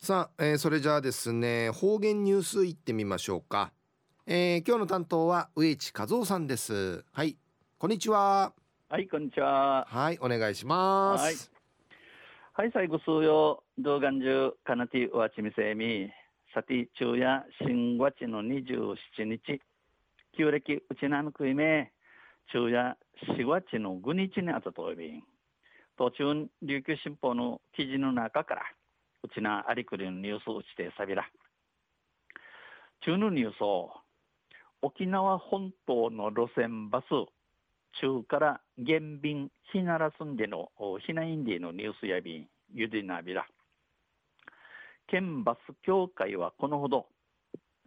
さあ、えー、それじゃあですね方言ニュースいってみましょうか、えー、今日の担当は植地和夫さんです。はいこんにちは。はいこんにちは。はいお願いします。はい。はい最後数曜動画中かなてわちみせみ。さて昼夜新月の27日。旧暦うちなのくいめ昼夜4月の5日にあたといびん途中琉球新報の記事の中からうちなありくりのニュースをしてさびら。中のニュースを、沖縄本島の路線バス、中から減便ひならすんでの、ひなインディのニュースやび、ゆでなびら。県バス協会はこのほど、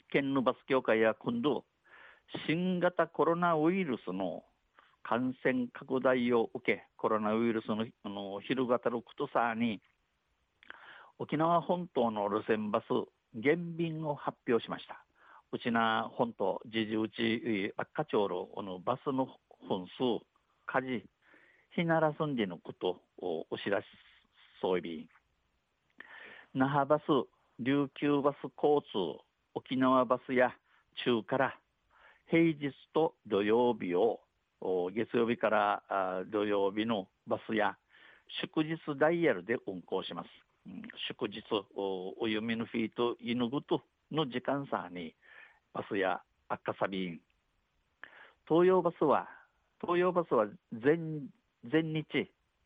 県のバス協会や今度、新型コロナウイルスの感染拡大を受け、コロナウイルスのあの広がたることさに、沖縄本島の路線バス減便を発表しました。うちな本島、時事うち赤町路のバスの本数、火事、ひならすんでのことをお知らしそうび那覇バス、琉球バス交通、沖縄バスや中から平日と土曜日を月曜日から土曜日のバスや祝日ダイヤルで運行します。祝日おお弓のフィート犬ぐとの時間差にバスや赤サビン。東洋バスは東洋バスは全全日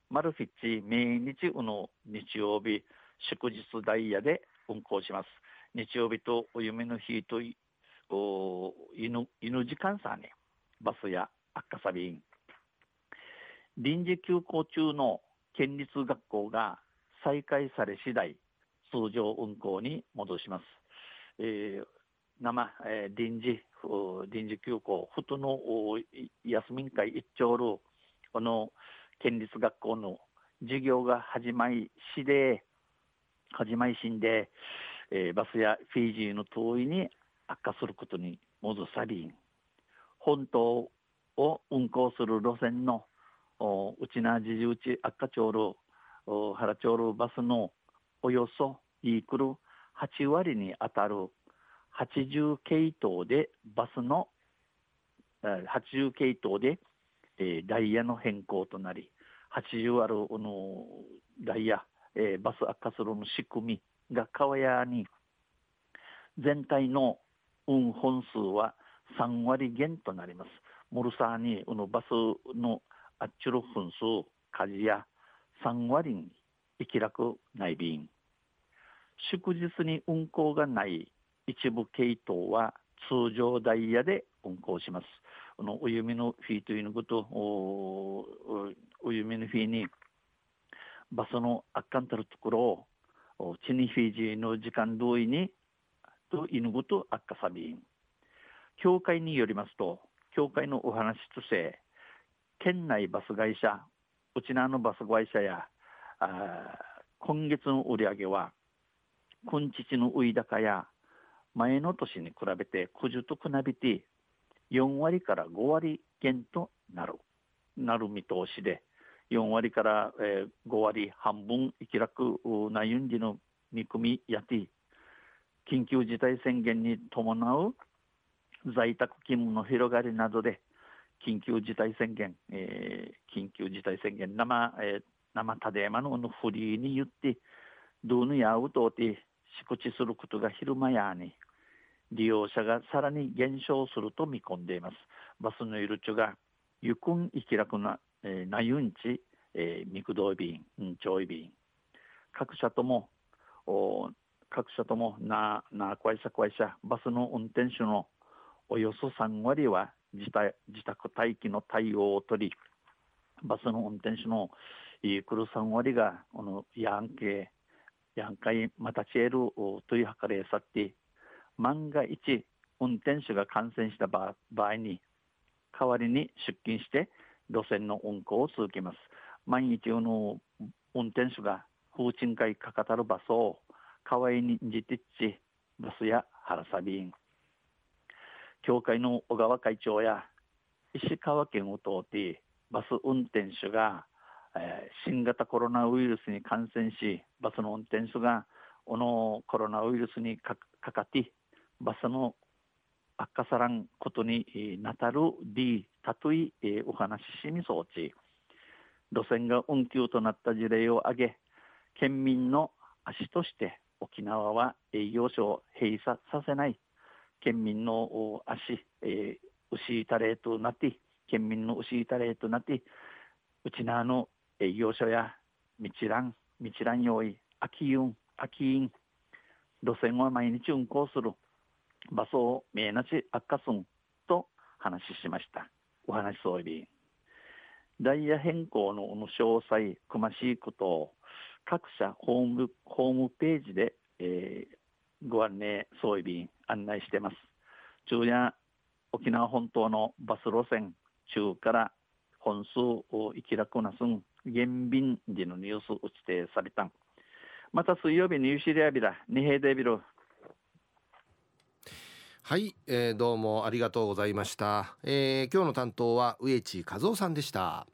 丸フィッチ命日の日曜日祝日ダイヤで運行します。日曜日とお弓の日とお犬犬時間差にバスや赤サビン。臨時休校中の県立学校が再開され次第通常運行に戻します。えー、生、えー、臨時臨時休校ふとの休みん会一丁るこの県立学校の授業が始まりしで始まりしんで、えー、バスやフィジーの遠いに悪化することに戻さり本島を運行する路線のうちなじじうち悪化町路原町路バスのおよそイークル8割に当たる80系統でバスの80系統で、えー、ダイヤの変更となり80あるのダイヤ、えー、バス悪化するの仕組みが川屋に全体の運本数は3割減となります。モルサーにのバスのあっちゅる分数、家事や3割に生き楽内便祝日に運行がない一部系統は通常ダイヤで運行します。このお弓のフィーということおお弓のフィーにバスの悪感たるところをチニフィージーの時間同意にと犬ごと悪化さびん。協会によりますと、協会のお話として、県内バス会社うちなのバス会社やあ今月の売り上げは今日の売高や前の年に比べてくじとくなびて4割から5割減となるなる見通しで4割から、えー、5割半分生き楽なゆんじの見込みやて緊急事態宣言に伴う在宅勤務の広がりなどで緊急事態宣言、えー、緊急事態宣言生、えー、生たでやまののフリーに言って、どうぬやうとて、敷地することが昼間やに、利用者がさらに減少すると見込んでいます。バスのいるちゅが、ゆくんいきらくな、えー、なゆんち、えー、くどい便、んんちょい便。各社とも、お各社ともな、な、会社会社、バスの運転手のおよそ3割は自宅待機の対応を取り、バスの運転手の来る3割が、このヤンケヤンカイまたチエルという計れさって、万が一運転手が感染した場合に、代わりに出勤して路線の運行を続けます。毎日の運転手が風鎮会かかたるバスを代わりにじてっち、バスや原サビン、協会の小川会長や石川県を通ってバス運転手が、えー、新型コロナウイルスに感染しバスの運転手がこのコロナウイルスにかかってバスの悪化さらんことになたるりたといお話ししみそうち。路線が運休となった事例を挙げ県民の足として沖縄は営業所を閉鎖させない。県民の足、えー、牛いたれとなって県民の牛いたれとなってうちなの営業所や道覧道覧用意秋運秋院路線は毎日運行する場所を見えなち悪化すんと話しました。お話そうびダイヤ変更の詳細くましいことを各社ホームホームページで、えー、ご案内総意便案内しています。昼夜沖縄本島のバス路線中から本数を生きらくなすん減便時のニュースを指定されたまた水曜日にユシリアビラ二平デビル。はい、えー、どうもありがとうございました、えー、今日の担当は植地和夫さんでした。